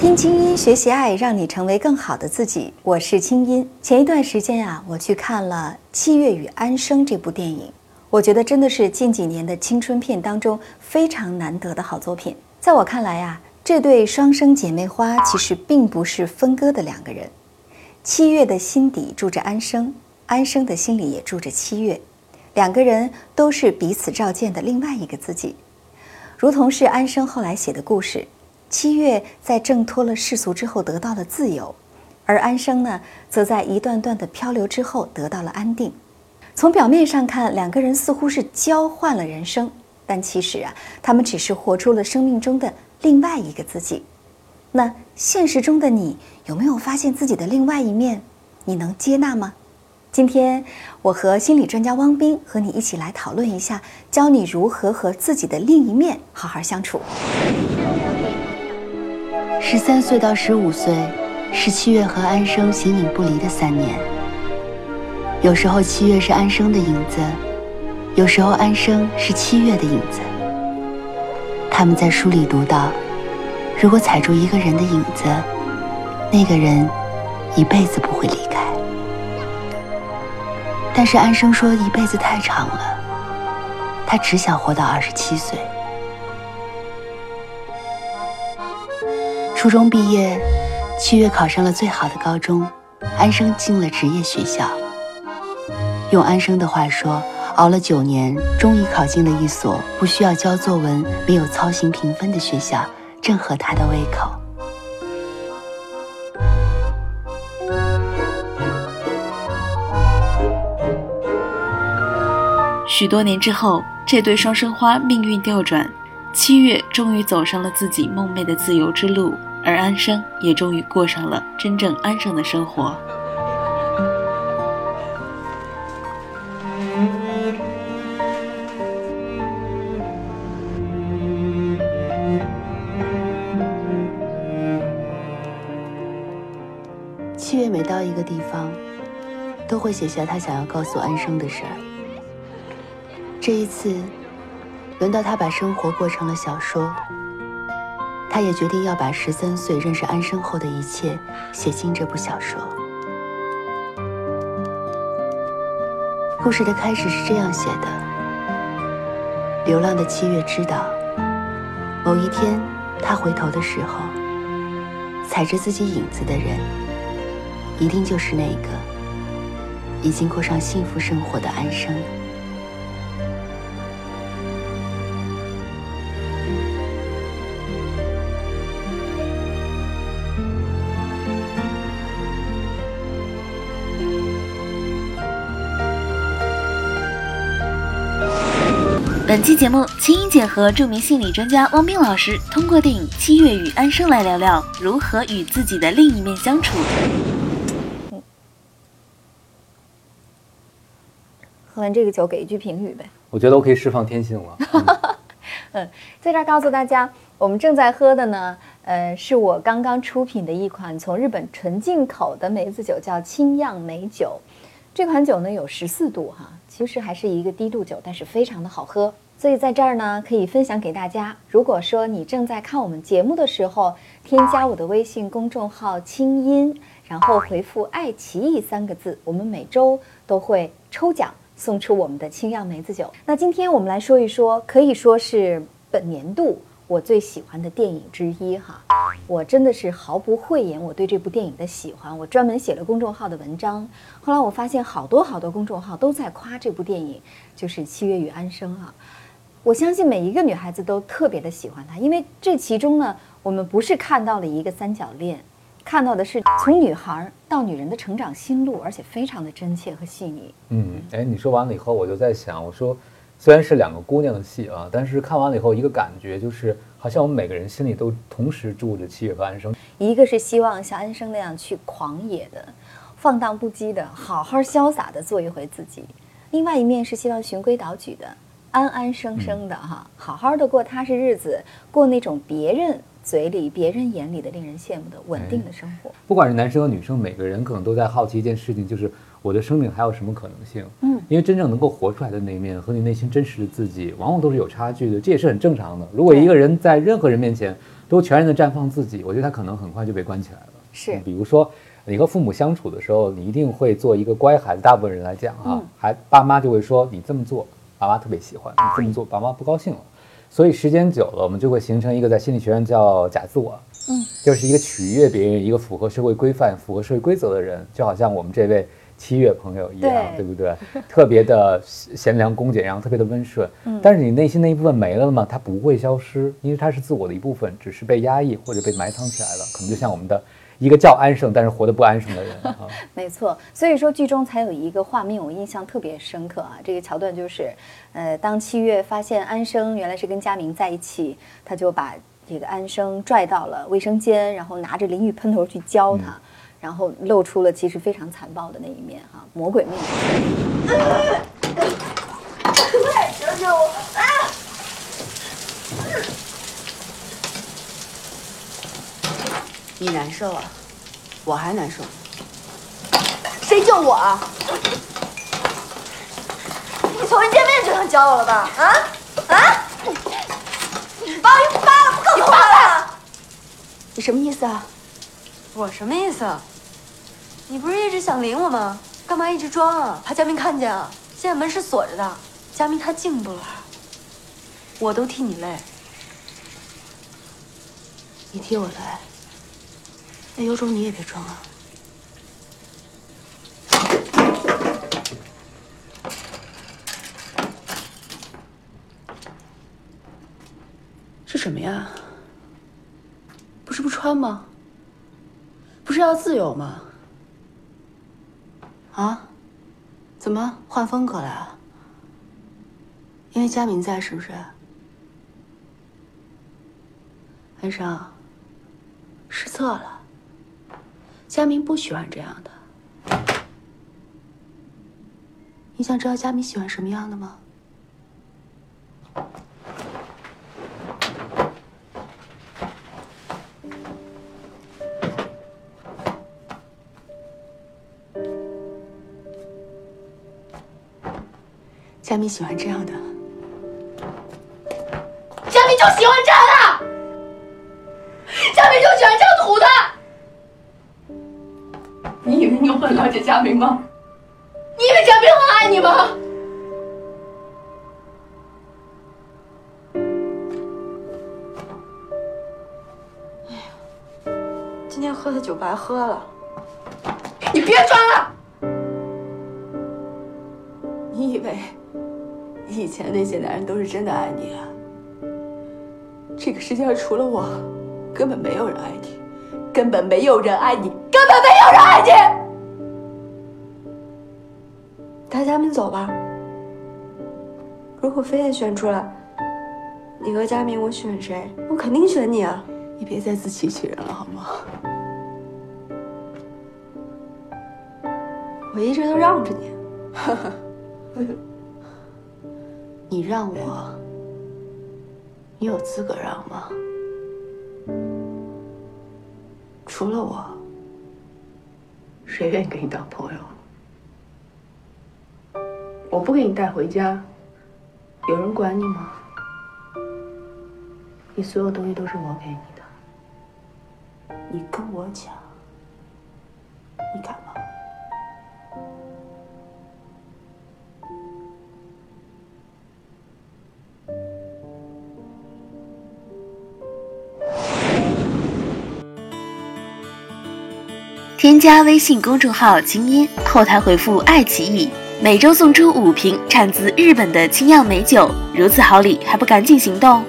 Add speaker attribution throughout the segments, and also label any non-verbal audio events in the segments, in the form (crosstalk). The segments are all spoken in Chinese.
Speaker 1: 听清音，学习爱，让你成为更好的自己。我是清音。前一段时间啊，我去看了《七月与安生》这部电影，我觉得真的是近几年的青春片当中非常难得的好作品。在我看来啊，这对双生姐妹花其实并不是分割的两个人。七月的心底住着安生，安生的心里也住着七月，两个人都是彼此照见的另外一个自己，如同是安生后来写的故事。七月在挣脱了世俗之后得到了自由，而安生呢，则在一段段的漂流之后得到了安定。从表面上看，两个人似乎是交换了人生，但其实啊，他们只是活出了生命中的另外一个自己。那现实中的你有没有发现自己的另外一面？你能接纳吗？今天我和心理专家汪斌和你一起来讨论一下，教你如何和自己的另一面好好相处。
Speaker 2: 十三岁到十五岁，是七月和安生形影不离的三年。有时候七月是安生的影子，有时候安生是七月的影子。他们在书里读到，如果踩住一个人的影子，那个人一辈子不会离开。但是安生说一辈子太长了，他只想活到二十七岁。初中毕业，七月考上了最好的高中，安生进了职业学校。用安生的话说，熬了九年，终于考进了一所不需要交作文、没有操行评分的学校，正合他的胃口。
Speaker 3: 许多年之后，这对双生花命运调转，七月终于走上了自己梦寐的自由之路。而安生也终于过上了真正安生的生活。
Speaker 2: 会写下他想要告诉安生的事儿。这一次，轮到他把生活过成了小说。他也决定要把十三岁认识安生后的一切写进这部小说。故事的开始是这样写的：流浪的七月知道，某一天他回头的时候，踩着自己影子的人，一定就是那个已经过上幸福生活的安生。
Speaker 3: 本期节目，青音姐和著名心理专家汪冰老师通过电影《七月与安生》来聊聊如何与自己的另一面相处。
Speaker 1: 喝完这个酒，给一句评语呗。(laughs)
Speaker 4: 我觉得我可以释放天性了。
Speaker 1: 嗯，在这儿告诉大家，我们正在喝的呢，呃，是我刚刚出品的一款从日本纯进口的梅子酒，叫清酿梅酒。这款酒呢有十四度哈。其实还是一个低度酒，但是非常的好喝，所以在这儿呢可以分享给大家。如果说你正在看我们节目的时候，添加我的微信公众号“清音”，然后回复“爱奇艺”三个字，我们每周都会抽奖送出我们的清酿梅子酒。那今天我们来说一说，可以说是本年度。我最喜欢的电影之一哈，我真的是毫不讳言我对这部电影的喜欢。我专门写了公众号的文章，后来我发现好多好多公众号都在夸这部电影，就是《七月与安生》哈。我相信每一个女孩子都特别的喜欢它，因为这其中呢，我们不是看到了一个三角恋，看到的是从女孩到女人的成长心路，而且非常的真切和细腻。
Speaker 4: 嗯，哎，你说完了以后，我就在想，我说。虽然是两个姑娘的戏啊，但是看完了以后，一个感觉就是，好像我们每个人心里都同时住着七月和安生。
Speaker 1: 一个是希望像安生那样去狂野的、放荡不羁的、好好潇洒的做一回自己；另外一面是希望循规蹈矩的、安安生生的哈，好好的过踏实日子，过那种别人嘴里、别人眼里的令人羡慕的稳定的生活。
Speaker 4: 不管是男生和女生，每个人可能都在好奇一件事情，就是。我的生命还有什么可能性？
Speaker 1: 嗯，
Speaker 4: 因为真正能够活出来的那一面和你内心真实的自己，往往都是有差距的，这也是很正常的。如果一个人在任何人面前都全然的绽放自己，我觉得他可能很快就被关起来了。
Speaker 1: 是
Speaker 4: 嗯比如说你和父母相处的时候，你一定会做一个乖孩子。大部分人来讲啊，
Speaker 1: 嗯
Speaker 4: 还爸妈就会说你这么做，爸妈特别喜欢；你这么做，爸妈不高兴了。所以时间久了，我们就会形成一个在心理学上叫假自我，
Speaker 1: 嗯，
Speaker 4: 就是一个取悦别人、一个符合社会规范、符合社会规则的人，就好像我们这位七月朋友一样，
Speaker 1: 对
Speaker 4: 对不对？(laughs) 特别的贤良恭俭让，特别的温顺。
Speaker 1: 嗯
Speaker 4: 但是你内心那一部分没了吗？它不会消失，因为它是自我的一部分，只是被压抑或者被埋藏起来了。可能就像我们的一个叫安生，但是活得不安生的人 (laughs) 啊。
Speaker 1: 没错，所以说剧中才有一个画面我印象特别深刻啊。这个桥段就是，呃，当七月发现安生原来是跟佳明在一起，他就把这个安生拽到了卫生间，然后拿着淋浴喷头去浇他，然后露出了其实非常残暴的那一面哈、魔鬼面 (laughs)
Speaker 5: 你难受啊，我还难受。
Speaker 6: 谁救我啊？你从一见面就想教我了吧？啊啊！你把我一扒了，不够扒了！
Speaker 5: 你什么意思啊？
Speaker 6: 我什么意思？你不是一直想领我吗？干嘛一直装啊？怕佳明看见啊？现在门是锁着的，佳明他进不来，我都替你累。
Speaker 5: 你替我来，那有种你也别装啊！是什么呀？不是不穿吗？不是要自由吗？啊？怎么换风格了啊？因为佳明在是不是？安生，失策了。佳明不喜欢这样的。你想知道佳明喜欢什么样的吗？佳明喜欢这样的。
Speaker 6: 佳明就喜欢这样的，
Speaker 5: 你以为你很了解佳明吗？
Speaker 6: 你以为佳明很爱你吗？哎呀，今天喝的酒白喝了。
Speaker 5: 你别装了！你以为以前那些男人都是真的爱你啊？这个世界上除了我，根本没有人爱你，根本没有人爱你，根本没有人爱你！
Speaker 6: 带佳明走吧。如果非得选出来，你和佳明，我选谁？我肯定选你啊！
Speaker 5: 你别再自欺欺人了好吗？
Speaker 6: 我一直都让着你。(laughs)
Speaker 5: 你让我，你有资格让吗？除了我，谁愿意跟你当朋友？我不给你带回家，有人管你吗？你所有东西都是我给你的，你跟我抢，你敢
Speaker 3: 加微信公众号“清音”，后台回复“爱奇艺”，每周送出五瓶产自日本的清酿美酒，如此好礼，还不赶紧行动！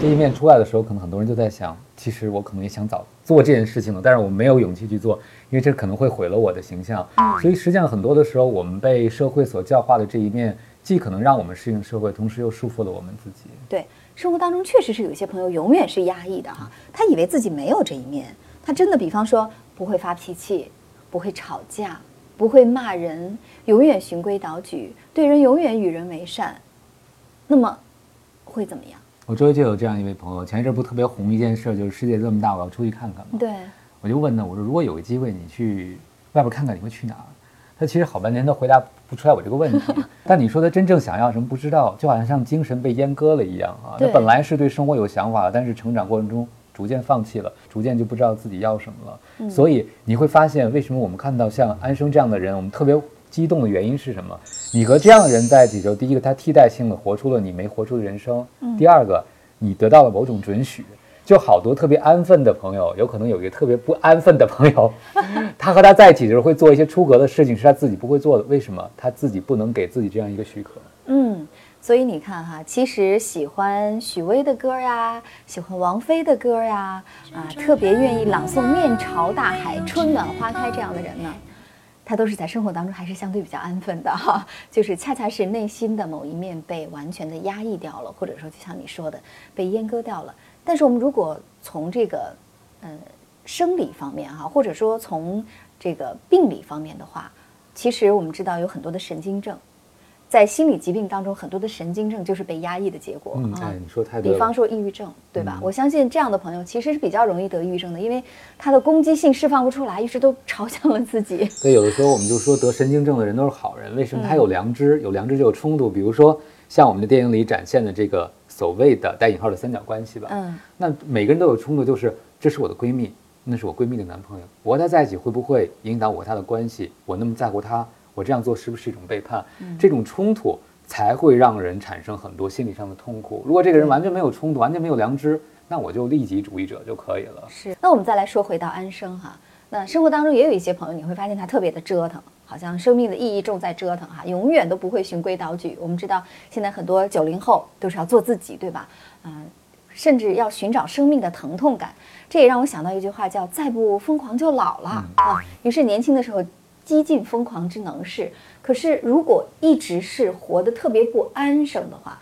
Speaker 4: 这一面出来的时候，可能很多人就在想，其实我可能也想早做这件事情了，但是我没有勇气去做，因为这可能会毁了我的形象。所以实际上很多的时候，我们被社会所教化的这一面，既可能让我们适应社会，同时又束缚了我们自己。
Speaker 1: 对，生活当中确实是有一些朋友永远是压抑的哈，他以为自己没有这一面，他真的比方说不会发脾气，不会吵架，不会骂人，永远循规蹈矩，对人永远与人为善，那么会怎么样？
Speaker 4: 我周围就有这样一位朋友，前一阵不特别红一件事，就是世界这么大，我要出去看看嘛。
Speaker 1: 对，
Speaker 4: 我就问他，我说如果有个机会你去外边看看，你会去哪儿？他其实好半天都回答不出来我这个问题。(laughs) 但你说他真正想要什么不知道，就好像像精神被阉割了一样啊。他本来是对生活有想法，但是成长过程中逐渐放弃了，逐渐就不知道自己要什么了。所以你会发现，为什么我们看到像安生这样的人，我们特别激动的原因是什么？你和这样的人在一起之后，第一个他替代性的活出了你没活出的人生，第二个你得到了某种准许。就好多特别安分的朋友，有可能有一个特别不安分的朋友，(laughs) 他和他在一起的时候会做一些出格的事情，是他自己不会做的。为什么？他自己不能给自己这样一个许可。
Speaker 1: 嗯，所以你看哈，其实喜欢许巍的歌呀，喜欢王菲的歌呀，啊，特别愿意朗诵“面朝大海，春暖花开”这样的人呢，他都是在生活当中还是相对比较安分的哈，(laughs) 就是恰恰是内心的某一面被完全的压抑掉了，或者说就像你说的被阉割掉了。但是我们如果从这个嗯生理方面哈，或者说从这个病理方面的话，其实我们知道有很多的神经症。在心理疾病当中，很多的神经症就是被压抑的结果。
Speaker 4: 哎，你说太对了。
Speaker 1: 比方说抑郁症，对吧？
Speaker 4: 嗯
Speaker 1: 我相信这样的朋友其实是比较容易得抑郁症的，因为他的攻击性释放不出来，一直都朝向了自己。
Speaker 4: 对，有的时候我们就说得神经症的人都是好人，为什么？他有良知，有良知就有冲突。比如说像我们的电影里展现的这个所谓的带引号的三角关系吧，
Speaker 1: 嗯，
Speaker 4: 那每个人都有冲突，就是这是我的闺蜜，那是我闺蜜的男朋友，我和他在一起会不会影响我和他的关系？我那么在乎他，我这样做是不是一种背叛？这种冲突才会让人产生很多心理上的痛苦。如果这个人完全没有冲突，完全没有良知，那我就利己主义者就可以了。
Speaker 1: 是。那我们再来说回到安生哈，那生活当中也有一些朋友，你会发现他特别的折腾，好像生命的意义重在折腾哈，永远都不会循规蹈矩。我们知道现在很多九零后都是要做自己，对吧？嗯、甚至要寻找生命的疼痛感。这也让我想到一句话，叫“再不疯狂就老了”啊。于是年轻的时候激进疯狂之能事，可是如果一直是活得特别不安生的话，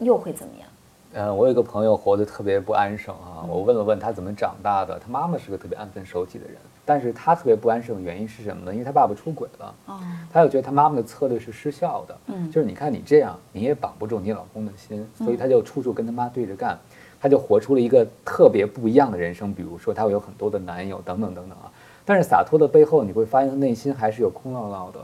Speaker 1: 又会怎么样？
Speaker 4: 嗯，我有一个朋友活得特别不安生啊，我问了问他怎么长大的，他妈妈是个特别安分守己的人，但是他特别不安生的原因是什么呢？因为他爸爸出轨了，
Speaker 1: 哦，
Speaker 4: 他又觉得他妈妈的策略是失效的，
Speaker 1: 嗯。
Speaker 4: 就是你看你这样，你也绑不住你老公的心，所以他就处处跟他妈对着干，他就活出了一个特别不一样的人生，比如说他会有很多的男友等等等等啊，但是洒脱的背后，你会发现他内心还是有空落落的。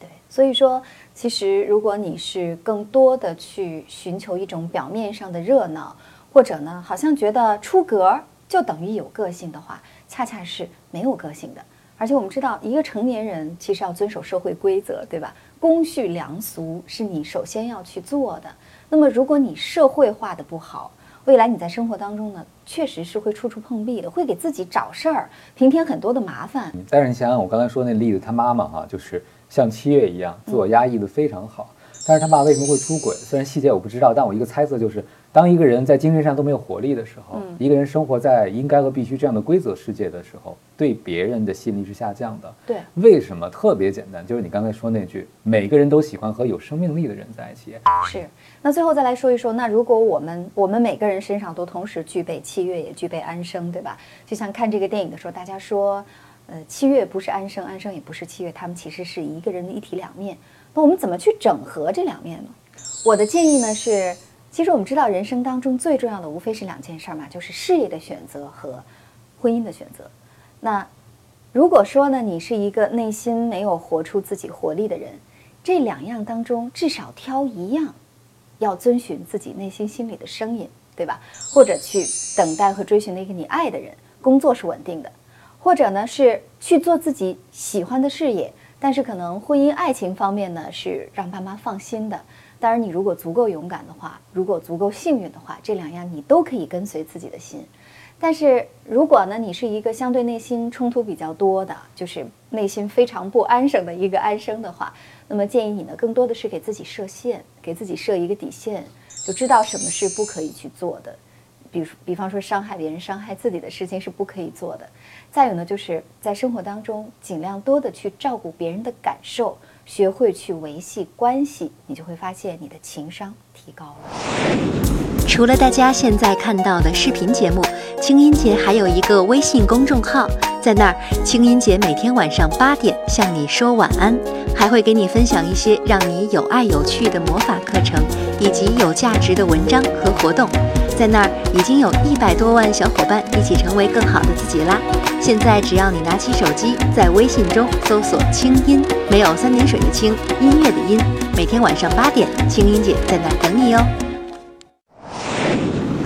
Speaker 1: 对，所以说，其实如果你是更多的去寻求一种表面上的热闹，或者呢，好像觉得出格就等于有个性的话，恰恰是没有个性的。而且我们知道，一个成年人其实要遵守社会规则，对吧？公序良俗是你首先要去做的。那么，如果你社会化的不好，未来你在生活当中呢，确实是会处处碰壁的，会给自己找事儿，平添很多的麻烦。
Speaker 4: 嗯但是你想想，我刚才说那例子，他妈妈哈、就是像七月一样，自我压抑的非常好。但是他爸为什么会出轨？虽然细节我不知道，但我一个猜测就是，当一个人在精神上都没有活力的时候，
Speaker 1: 嗯
Speaker 4: 一个人生活在应该和必须这样的规则世界的时候，对别人的吸引力是下降的。
Speaker 1: 对，
Speaker 4: 为什么？特别简单，就是你刚才说那句，每个人都喜欢和有生命力的人在一起。
Speaker 1: 是，那最后再来说一说，那如果我们我们每个人身上都同时具备七月，也具备安生，对吧？就像看这个电影的时候，大家说，呃，七月不是安生，安生也不是七月，他们其实是一个人的一体两面。那我们怎么去整合这两面呢？我的建议呢是，其实我们知道人生当中最重要的无非是两件事儿嘛，就是事业的选择和婚姻的选择。那如果说呢，你是一个内心没有活出自己活力的人，这两样当中至少挑一样，要遵循自己内心心里的声音，对吧？或者去等待和追寻那个你爱的人，工作是稳定的，或者呢是去做自己喜欢的事业，但是可能婚姻爱情方面呢是让爸妈放心的。当然，你如果足够勇敢的话，如果足够幸运的话，这两样你都可以跟随自己的心。但是如果呢，你是一个相对内心冲突比较多的，就是内心非常不安生的一个安生的话，那么建议你呢，更多的是给自己设限，给自己设一个底线，就知道什么是不可以去做的。比如，比方说伤害别人、伤害自己的事情是不可以做的。再有呢，就是在生活当中尽量多的去照顾别人的感受，学会去维系关系，你就会发现你的情商提高了。
Speaker 7: 除了大家现在看到的视频节目，清音姐还有一个微信公众号，在那儿，清音姐每天晚上八点向你说晚安，还会给你分享一些让你有爱有趣的魔法课程，以及有价值的文章和活动。在那儿已经有一百多万小伙伴一起成为更好的自己啦！现在只要你拿起手机，在微信中搜索“清音”，没有三点水的“清”，音乐的“音”。每天晚上八点，清音姐在那儿等你哦。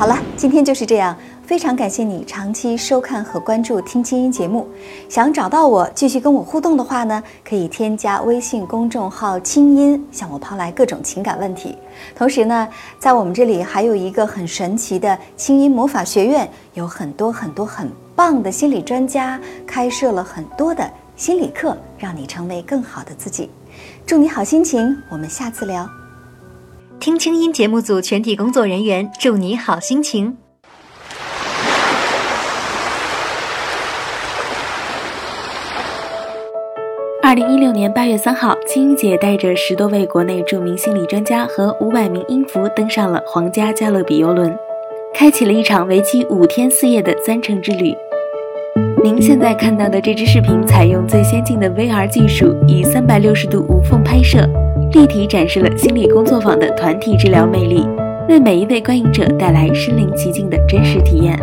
Speaker 1: 好了，今天就是这样。非常感谢你长期收看和关注《听清音》节目。想找到我继续跟我互动的话呢，可以添加微信公众号“清音”，向我抛来各种情感问题。同时呢，在我们这里还有一个很神奇的清音魔法学院，有很多很多很棒的心理专家开设了很多的心理课，让你成为更好的自己。祝你好心情，我们下次聊。
Speaker 7: 听清音节目组全体工作人员祝你好心情。
Speaker 3: 二零一六年八月三号，青音姐带着十多位国内著名心理专家和五百名音符登上了皇家加勒比游轮，开启了一场为期五天四夜的三城之旅。您现在看到的这支视频采用最先进的 VR 技术，以三百六十度无缝拍摄，立体展示了心理工作坊的团体治疗魅力，为每一位观影者带来身临其境的真实体验。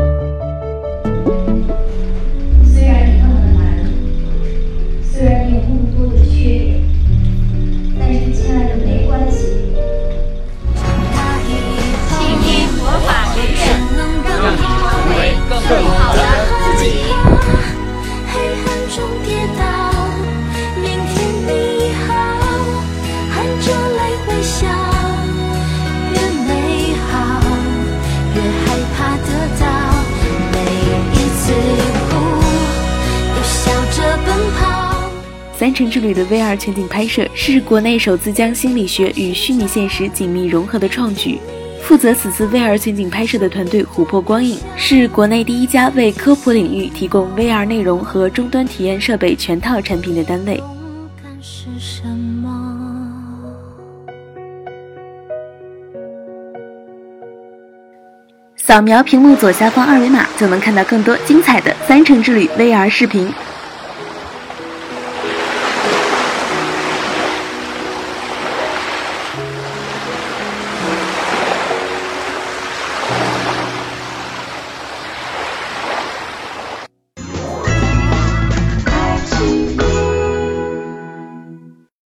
Speaker 3: 三城之旅的 VR 全景拍摄是国内首次将心理学与虚拟现实紧密融合的创举。负责此次 VR 全景拍摄的团队琥珀光影是国内第一家为科普领域提供 VR 内容和终端体验设备全套产品的单位。扫描屏幕左下方二维码，就能看到更多精彩的三城之旅 VR 视频。